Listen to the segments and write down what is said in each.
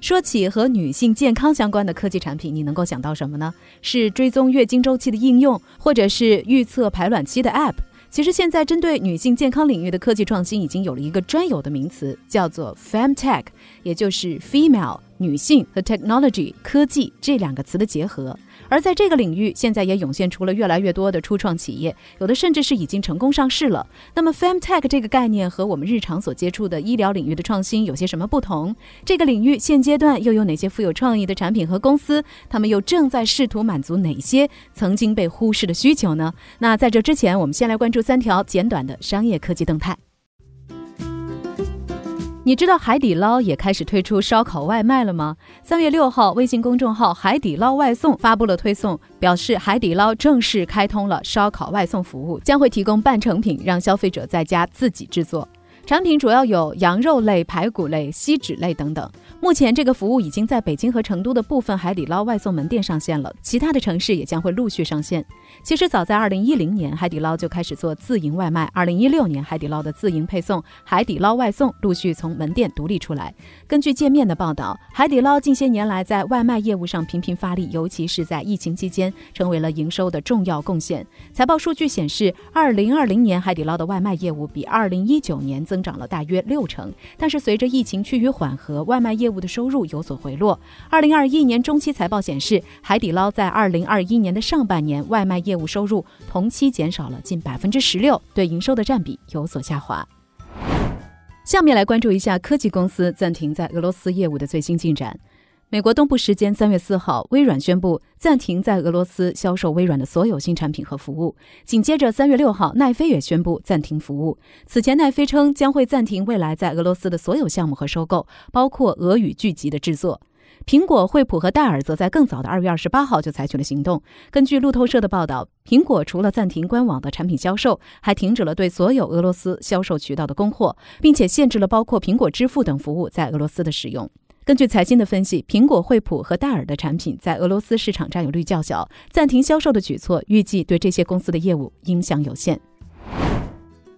说起和女性健康相关的科技产品，你能够想到什么呢？是追踪月经周期的应用，或者是预测排卵期的 App？其实现在针对女性健康领域的科技创新，已经有了一个专有的名词，叫做 FemTech，也就是 Female 女性和 Technology 科技这两个词的结合。而在这个领域，现在也涌现出了越来越多的初创企业，有的甚至是已经成功上市了。那么，FemTech 这个概念和我们日常所接触的医疗领域的创新有些什么不同？这个领域现阶段又有哪些富有创意的产品和公司？他们又正在试图满足哪些曾经被忽视的需求呢？那在这之前，我们先来关注三条简短的商业科技动态。你知道海底捞也开始推出烧烤外卖了吗？三月六号，微信公众号“海底捞外送”发布了推送，表示海底捞正式开通了烧烤外送服务，将会提供半成品，让消费者在家自己制作。产品主要有羊肉类、排骨类、锡纸类等等。目前，这个服务已经在北京和成都的部分海底捞外送门店上线了，其他的城市也将会陆续上线。其实，早在2010年，海底捞就开始做自营外卖。2016年，海底捞的自营配送“海底捞外送”陆续从门店独立出来。根据界面的报道，海底捞近些年来在外卖业务上频频发力，尤其是在疫情期间，成为了营收的重要贡献。财报数据显示，2020年海底捞的外卖业务比2019年增。增长了大约六成，但是随着疫情趋于缓和，外卖业务的收入有所回落。二零二一年中期财报显示，海底捞在二零二一年的上半年外卖业务收入同期减少了近百分之十六，对营收的占比有所下滑。下面来关注一下科技公司暂停在俄罗斯业务的最新进展。美国东部时间三月四号，微软宣布暂停在俄罗斯销售微软的所有新产品和服务。紧接着，三月六号，奈飞也宣布暂停服务。此前，奈飞称将会暂停未来在俄罗斯的所有项目和收购，包括俄语剧集的制作。苹果、惠普和戴尔则在更早的二月二十八号就采取了行动。根据路透社的报道，苹果除了暂停官网的产品销售，还停止了对所有俄罗斯销售渠道的供货，并且限制了包括苹果支付等服务在俄罗斯的使用。根据财新的分析，苹果、惠普和戴尔的产品在俄罗斯市场占有率较小，暂停销售的举措预计对这些公司的业务影响有限。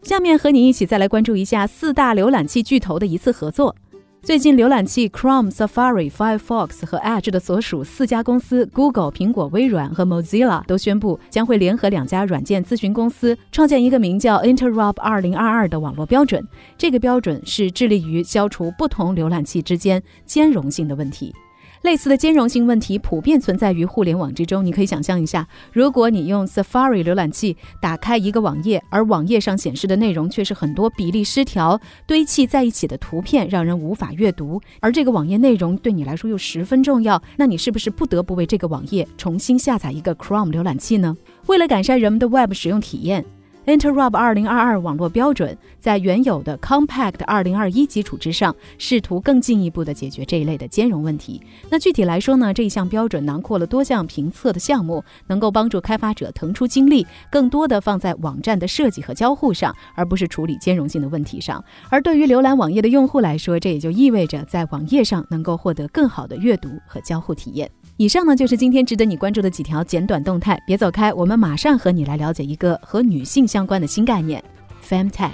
下面和你一起再来关注一下四大浏览器巨头的一次合作。最近，浏览器 Chrome、Safari、Firefox 和 Edge 的所属四家公司 Google、苹果、微软和 Mozilla 都宣布将会联合两家软件咨询公司，创建一个名叫 Interop 2022的网络标准。这个标准是致力于消除不同浏览器之间兼容性的问题。类似的兼容性问题普遍存在于互联网之中。你可以想象一下，如果你用 Safari 浏览器打开一个网页，而网页上显示的内容却是很多比例失调、堆砌在一起的图片，让人无法阅读，而这个网页内容对你来说又十分重要，那你是不是不得不为这个网页重新下载一个 Chrome 浏览器呢？为了改善人们的 Web 使用体验。Interop 2022网络标准在原有的 Compact 2021基础之上，试图更进一步地解决这一类的兼容问题。那具体来说呢，这一项标准囊括了多项评测的项目，能够帮助开发者腾出精力，更多的放在网站的设计和交互上，而不是处理兼容性的问题上。而对于浏览网页的用户来说，这也就意味着在网页上能够获得更好的阅读和交互体验。以上呢就是今天值得你关注的几条简短动态，别走开，我们马上和你来了解一个和女性相关的新概念，FemTech。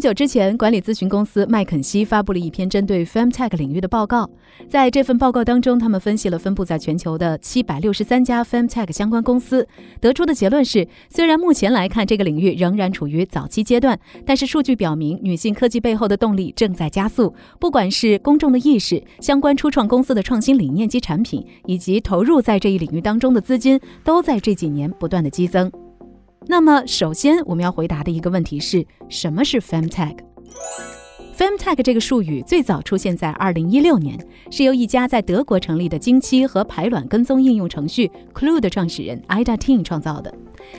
不久之前，管理咨询公司麦肯锡发布了一篇针对 FemTech 领域的报告。在这份报告当中，他们分析了分布在全球的七百六十三家 FemTech 相关公司，得出的结论是：虽然目前来看这个领域仍然处于早期阶段，但是数据表明，女性科技背后的动力正在加速。不管是公众的意识、相关初创公司的创新理念及产品，以及投入在这一领域当中的资金，都在这几年不断的激增。那么，首先我们要回答的一个问题是什么是 FemTech？Femtech 这个术语最早出现在2016年，是由一家在德国成立的经期和排卵跟踪应用程序 Clue 的创始人 Ida Ting 创造的。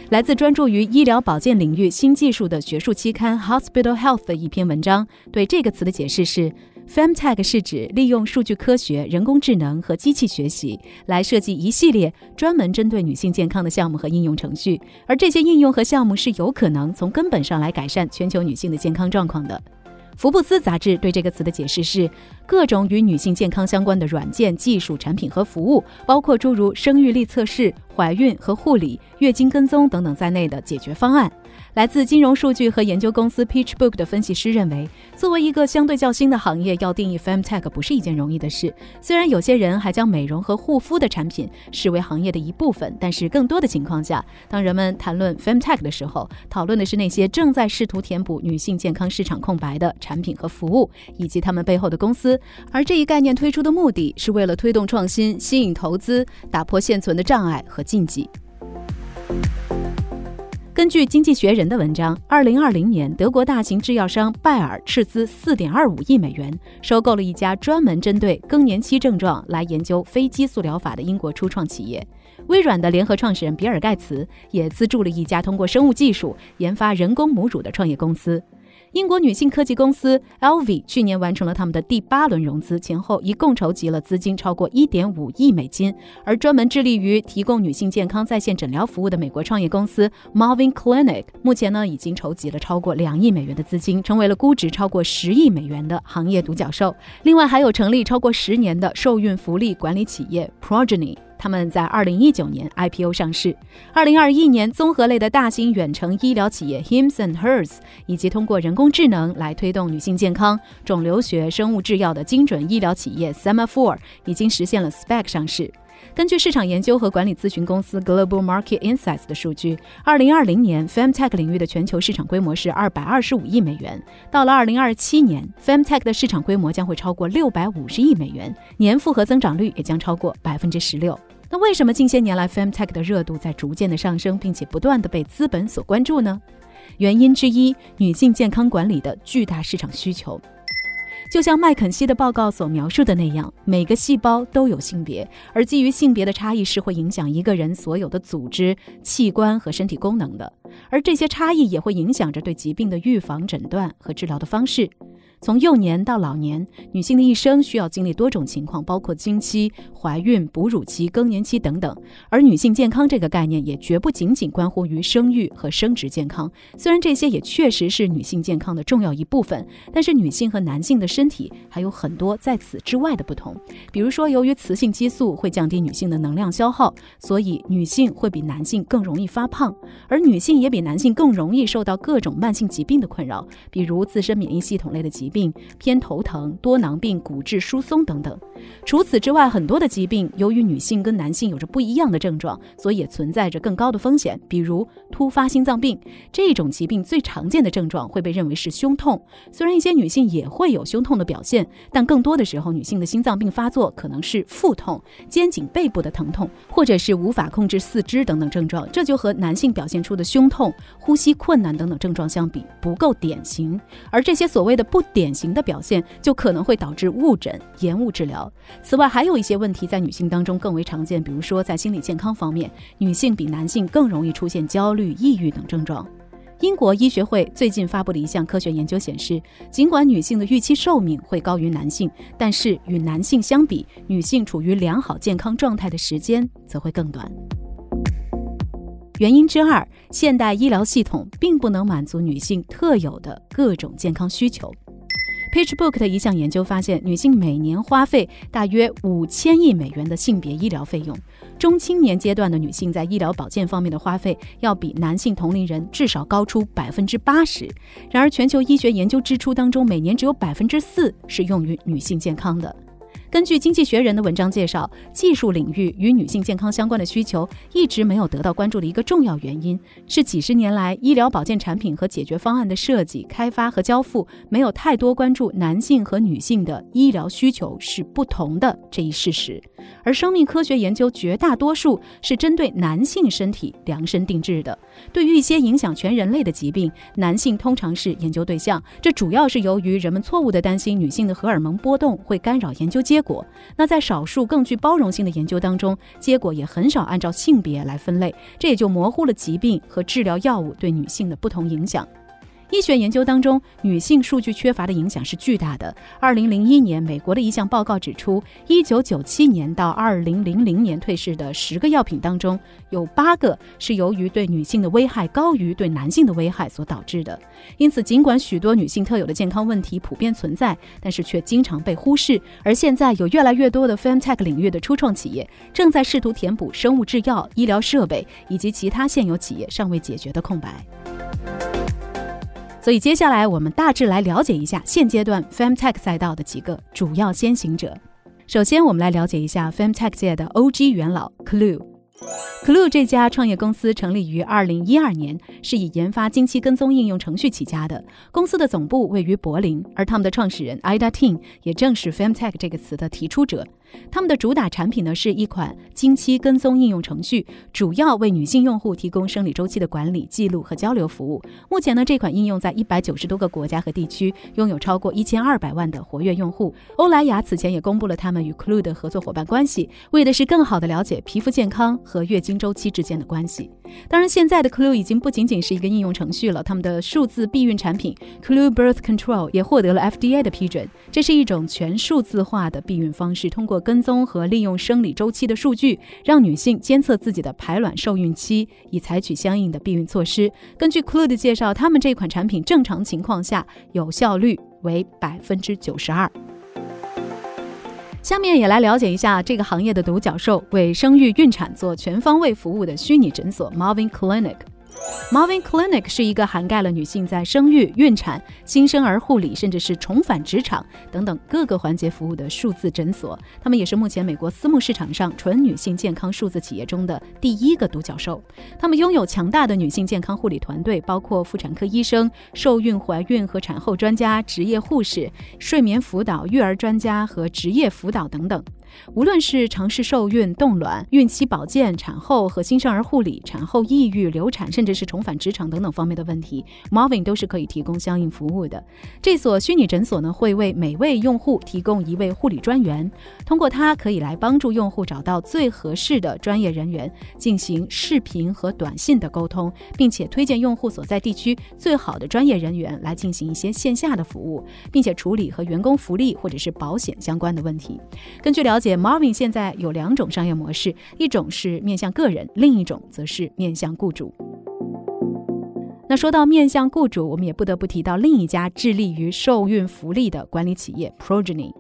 来自专注于医疗保健领域新技术的学术期刊 Hospital Health 的一篇文章，对这个词的解释是：Femtech 是指利用数据科学、人工智能和机器学习来设计一系列专门针对女性健康的项目和应用程序，而这些应用和项目是有可能从根本上来改善全球女性的健康状况的。福布斯杂志对这个词的解释是：各种与女性健康相关的软件、技术、产品和服务，包括诸如生育力测试、怀孕和护理、月经跟踪等等在内的解决方案。来自金融数据和研究公司 PitchBook 的分析师认为，作为一个相对较新的行业，要定义 FemTech 不是一件容易的事。虽然有些人还将美容和护肤的产品视为行业的一部分，但是更多的情况下，当人们谈论 FemTech 的时候，讨论的是那些正在试图填补女性健康市场空白的产产品和服务，以及他们背后的公司。而这一概念推出的目的是为了推动创新、吸引投资、打破现存的障碍和禁忌。根据《经济学人》的文章，二零二零年，德国大型制药商拜耳斥资四点二五亿美元，收购了一家专门针对更年期症状来研究非激素疗法的英国初创企业。微软的联合创始人比尔·盖茨也资助了一家通过生物技术研发人工母乳的创业公司。英国女性科技公司 LV 去年完成了他们的第八轮融资，前后一共筹集了资金超过一点五亿美金。而专门致力于提供女性健康在线诊疗服务的美国创业公司 Marvin Clinic，目前呢已经筹集了超过两亿美元的资金，成为了估值超过十亿美元的行业独角兽。另外还有成立超过十年的受孕福利管理企业 Progeny。他们在二零一九年 IPO 上市。二零二一年，综合类的大型远程医疗企业 Hims and Hers，以及通过人工智能来推动女性健康、肿瘤学、生物制药的精准医疗企业 Semaphore，已经实现了 SPAC 上市。根据市场研究和管理咨询公司 Global Market Insights 的数据，二零二零年 FemTech 领域的全球市场规模是二百二十五亿美元。到了二零二七年，FemTech 的市场规模将会超过六百五十亿美元，年复合增长率也将超过百分之十六。那为什么近些年来 FemTech 的热度在逐渐的上升，并且不断的被资本所关注呢？原因之一，女性健康管理的巨大市场需求。就像麦肯锡的报告所描述的那样，每个细胞都有性别，而基于性别的差异是会影响一个人所有的组织、器官和身体功能的，而这些差异也会影响着对疾病的预防、诊断和治疗的方式。从幼年到老年，女性的一生需要经历多种情况，包括经期、怀孕、哺乳期、更年期等等。而女性健康这个概念也绝不仅仅关乎于生育和生殖健康，虽然这些也确实是女性健康的重要一部分，但是女性和男性的身体还有很多在此之外的不同。比如说，由于雌性激素会降低女性的能量消耗，所以女性会比男性更容易发胖，而女性也比男性更容易受到各种慢性疾病的困扰，比如自身免疫系统类的疾。病偏头疼、多囊病、骨质疏松等等。除此之外，很多的疾病由于女性跟男性有着不一样的症状，所以也存在着更高的风险。比如突发心脏病这种疾病，最常见的症状会被认为是胸痛。虽然一些女性也会有胸痛的表现，但更多的时候，女性的心脏病发作可能是腹痛、肩颈背部的疼痛，或者是无法控制四肢等等症状。这就和男性表现出的胸痛、呼吸困难等等症状相比，不够典型。而这些所谓的不典典型的表现就可能会导致误诊、延误治疗。此外，还有一些问题在女性当中更为常见，比如说在心理健康方面，女性比男性更容易出现焦虑、抑郁等症状。英国医学会最近发布的一项科学研究显示，尽管女性的预期寿命会高于男性，但是与男性相比，女性处于良好健康状态的时间则会更短。原因之二，现代医疗系统并不能满足女性特有的各种健康需求。PageBook 的一项研究发现，女性每年花费大约五千亿美元的性别医疗费用。中青年阶段的女性在医疗保健方面的花费，要比男性同龄人至少高出百分之八十。然而，全球医学研究支出当中，每年只有百分之四是用于女性健康的。根据《经济学人》的文章介绍，技术领域与女性健康相关的需求一直没有得到关注的一个重要原因，是几十年来医疗保健产品和解决方案的设计、开发和交付没有太多关注男性和女性的医疗需求是不同的这一事实。而生命科学研究绝大多数是针对男性身体量身定制的。对于一些影响全人类的疾病，男性通常是研究对象。这主要是由于人们错误地担心女性的荷尔蒙波动会干扰研究结果。那在少数更具包容性的研究当中，结果也很少按照性别来分类，这也就模糊了疾病和治疗药物对女性的不同影响。医学研究当中，女性数据缺乏的影响是巨大的。二零零一年，美国的一项报告指出，一九九七年到二零零零年退市的十个药品当中，有八个是由于对女性的危害高于对男性的危害所导致的。因此，尽管许多女性特有的健康问题普遍存在，但是却经常被忽视。而现在，有越来越多的 femtech 领域的初创企业正在试图填补生物制药、医疗设备以及其他现有企业尚未解决的空白。所以接下来我们大致来了解一下现阶段 femtech 赛道的几个主要先行者。首先，我们来了解一下 femtech 界的 OG 元老 Clue。Clue 这家创业公司成立于二零一二年，是以研发经期跟踪应用程序起家的。公司的总部位于柏林，而他们的创始人 Ida Ting 也正是 femtech 这个词的提出者。他们的主打产品呢是一款经期跟踪应用程序，主要为女性用户提供生理周期的管理、记录和交流服务。目前呢，这款应用在一百九十多个国家和地区，拥有超过一千二百万的活跃用户。欧莱雅此前也公布了他们与 Clue 的合作伙伴关系，为的是更好地了解皮肤健康和月经周期之间的关系。当然，现在的 Clue 已经不仅仅是一个应用程序了，他们的数字避孕产品 Clue Birth Control 也获得了 FDA 的批准。这是一种全数字化的避孕方式，通过跟踪和利用生理周期的数据，让女性监测自己的排卵受孕期，以采取相应的避孕措施。根据 Clue 的介绍，他们这款产品正常情况下有效率为百分之九十二。下面也来了解一下这个行业的独角兽，为生育孕产做全方位服务的虚拟诊所 Marvin Clinic。Marvin Clinic 是一个涵盖了女性在生育、孕产、新生儿护理，甚至是重返职场等等各个环节服务的数字诊所。他们也是目前美国私募市场上纯女性健康数字企业中的第一个独角兽。他们拥有强大的女性健康护理团队，包括妇产科医生、受孕、怀孕和产后专家、职业护士、睡眠辅导、育儿专家和职业辅导等等。无论是尝试受孕、冻卵、孕期保健、产后和新生儿护理、产后抑郁、流产，甚至是重返职场等等方面的问题，Marvin 都是可以提供相应服务的。这所虚拟诊所呢，会为每位用户提供一位护理专员，通过它可以来帮助用户找到最合适的专业人员，进行视频和短信的沟通，并且推荐用户所在地区最好的专业人员来进行一些线下的服务，并且处理和员工福利或者是保险相关的问题。根据了，Marvin 现在有两种商业模式，一种是面向个人，另一种则是面向雇主。那说到面向雇主，我们也不得不提到另一家致力于受孕福利的管理企业 Progeny。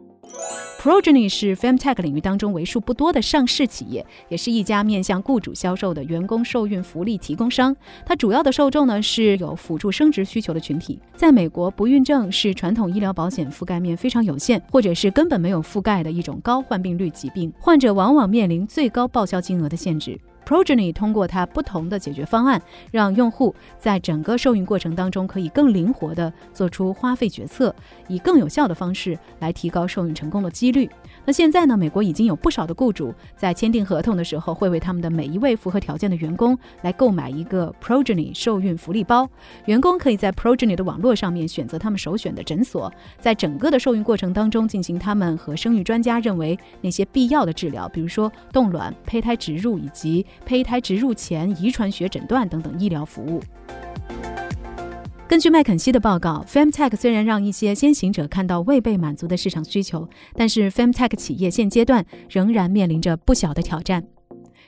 Progeny 是 femtech 领域当中为数不多的上市企业，也是一家面向雇主销售的员工受孕福利提供商。它主要的受众呢是有辅助生殖需求的群体。在美国，不孕症是传统医疗保险覆盖面非常有限，或者是根本没有覆盖的一种高患病率疾病，患者往往面临最高报销金额的限制。Progeny 通过它不同的解决方案，让用户在整个受孕过程当中可以更灵活地做出花费决策，以更有效的方式来提高受孕成功的几率。那现在呢？美国已经有不少的雇主在签订合同的时候，会为他们的每一位符合条件的员工来购买一个 Progeny 受孕福利包。员工可以在 Progeny 的网络上面选择他们首选的诊所，在整个的受孕过程当中进行他们和生育专家认为那些必要的治疗，比如说冻卵、胚胎植入以及胚胎植入前遗传学诊断等等医疗服务。根据麦肯锡的报告，femtech 虽然让一些先行者看到未被满足的市场需求，但是 femtech 企业现阶段仍然面临着不小的挑战。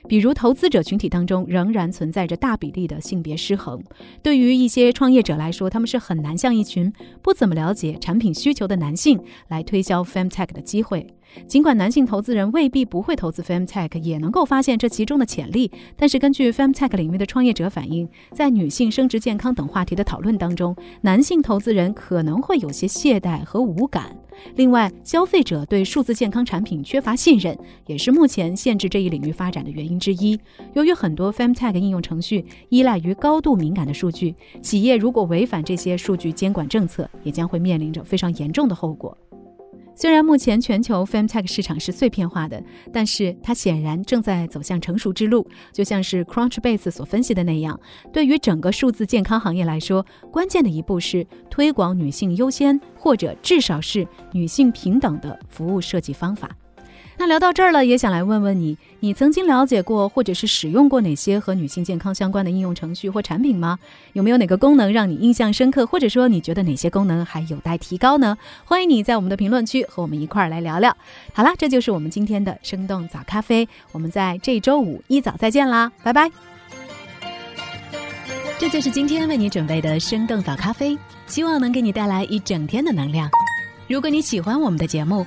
比如，投资者群体当中仍然存在着大比例的性别失衡。对于一些创业者来说，他们是很难向一群不怎么了解产品需求的男性来推销 femtech 的机会。尽管男性投资人未必不会投资 femtech，也能够发现这其中的潜力，但是根据 femtech 领域的创业者反映，在女性生殖健康等话题的讨论当中，男性投资人可能会有些懈怠和无感。另外，消费者对数字健康产品缺乏信任，也是目前限制这一领域发展的原因之一。由于很多 FemTag 应用程序依赖于高度敏感的数据，企业如果违反这些数据监管政策，也将会面临着非常严重的后果。虽然目前全球 FemTech 市场是碎片化的，但是它显然正在走向成熟之路。就像是 Crunchbase 所分析的那样，对于整个数字健康行业来说，关键的一步是推广女性优先，或者至少是女性平等的服务设计方法。那聊到这儿了，也想来问问你，你曾经了解过或者是使用过哪些和女性健康相关的应用程序或产品吗？有没有哪个功能让你印象深刻，或者说你觉得哪些功能还有待提高呢？欢迎你在我们的评论区和我们一块儿来聊聊。好啦，这就是我们今天的生动早咖啡，我们在这周五一早再见啦，拜拜。这就是今天为你准备的生动早咖啡，希望能给你带来一整天的能量。如果你喜欢我们的节目，